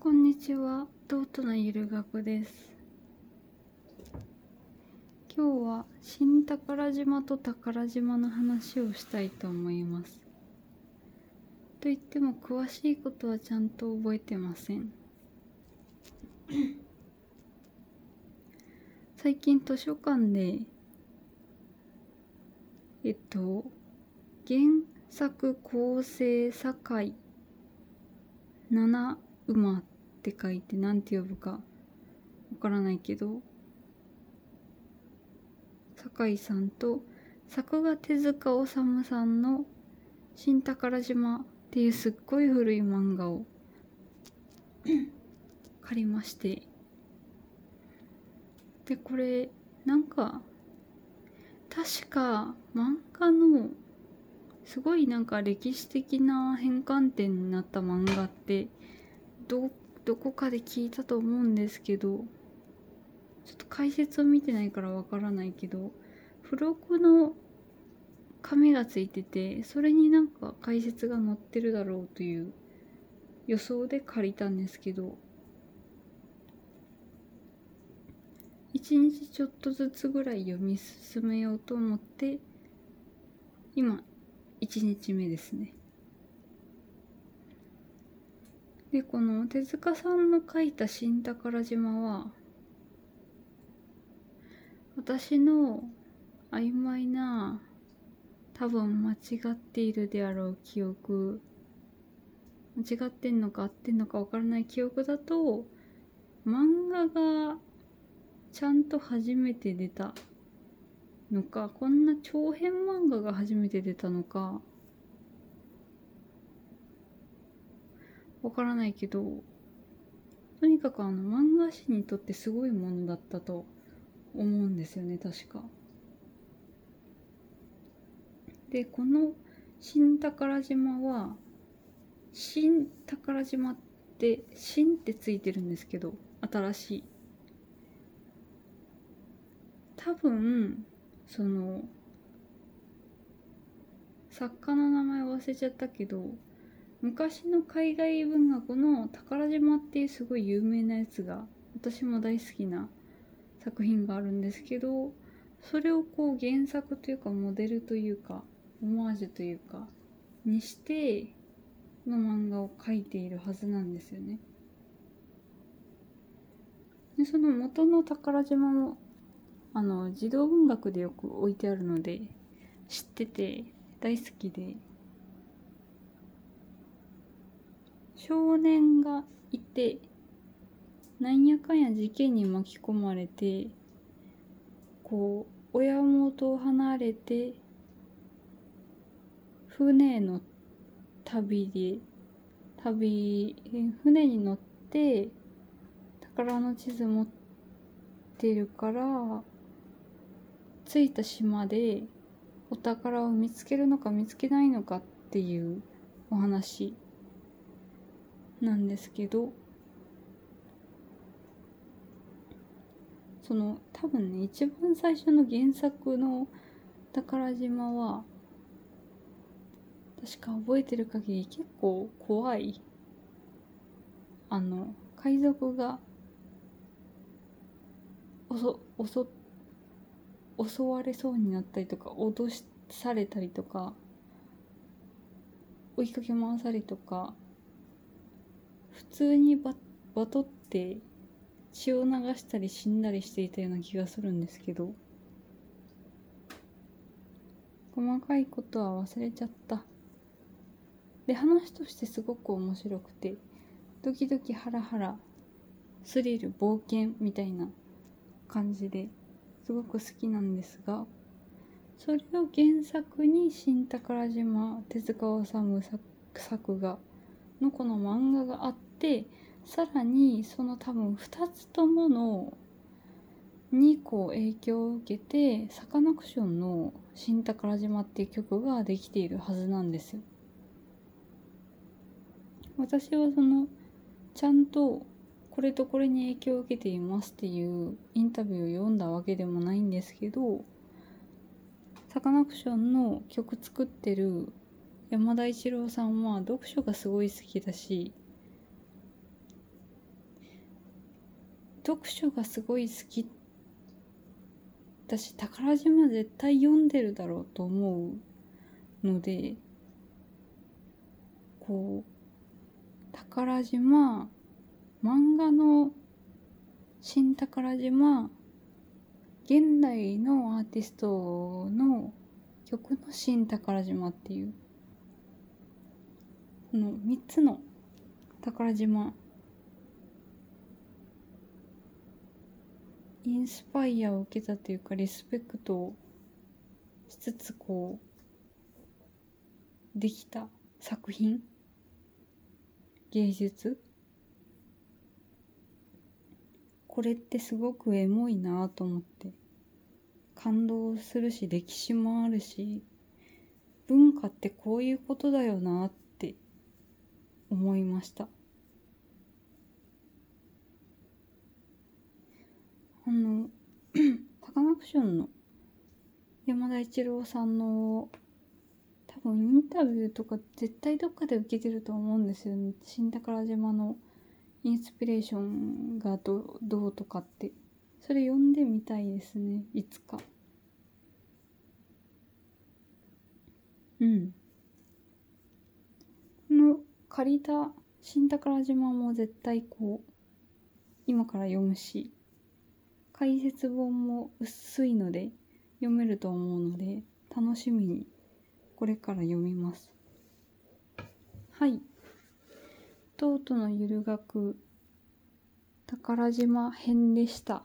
こんにちは、弟のゆる学です。今日は新宝島と宝島の話をしたいと思います。と言っても詳しいことはちゃんと覚えてません。最近図書館で、えっと、原作構成堺七馬って書いて何て呼ぶかわからないけど酒井さんと作画手塚治虫さんの「新宝島」っていうすっごい古い漫画を借りまして。でこれなんか確か漫画のすごいなんか歴史的な変換点になった漫画ってどどこかで聞いたと思うんですけどちょっと解説を見てないからわからないけど付録の紙がついててそれになんか解説が載ってるだろうという予想で借りたんですけど一日ちょっとずつぐらい読み進めようと思って今1日目ですね。でこの手塚さんの書いた「新宝島」は私の曖昧な多分間違っているであろう記憶間違ってんのか合ってんのかわからない記憶だと漫画がちゃんと初めて出たのかこんな長編漫画が初めて出たのかわからないけどとにかくあの漫画史にとってすごいものだったと思うんですよね確か。でこの「新宝島」は「新宝島」って「新」ってついてるんですけど新しい。多分その作家の名前忘れちゃったけど昔の海外文学の「宝島」っていうすごい有名なやつが私も大好きな作品があるんですけどそれをこう原作というかモデルというかオマージュというかにしての漫画を描いているはずなんですよね。でその元の宝島もあの児童文学でよく置いてあるので知ってて大好きで少年がいてなんやかんや事件に巻き込まれてこう親元を離れて船の旅で旅船に乗って宝の地図持ってるから着いた島でお宝を見つけるのか見つけないのかっていうお話。なんですけどその多分ね一番最初の原作の宝島は確か覚えてる限り結構怖いあの海賊が襲襲われそうになったりとか脅されたりとか追いかけ回されとか普通にババトって血を流したり死んだりしていたような気がするんですけど細かいことは忘れちゃった。で話としてすごく面白くてドキドキハラハラスリル冒険みたいな感じですごく好きなんですがそれを原作に「新宝島手塚治虫作画」のこの漫画があってさらにその多分2つとものにこう影響を受けてサカナクションの「新宝島」っていう曲ができているはずなんですよ。私はそのちゃんとこれとこれに影響を受けていますっていうインタビューを読んだわけでもないんですけどサカナクションの曲作ってる山田一郎さんは読書がすごい好きだし読書がすごい好き。だし宝島絶対読んでるだろうと思うのでこう宝島漫画の新宝島現代のアーティストの曲の新宝島っていうこの3つの宝島インスパイアを受けたというかリスペクトをしつつこうできた作品芸術。これってすごくエモいなと思って感動するし歴史もあるし文化ってこういうことだよなって思いましたあのサカナクションの山田一郎さんの多分インタビューとか絶対どっかで受けてると思うんですよね。新宝島のインスピレーションがどどうとかって。それ読んでみたいですね。いつか。うん。この借りた新宝島も絶対こう今から読むし。解説本も薄いので読めると思うので楽しみにこれから読みます。はい。とうとのゆる学宝島編でした。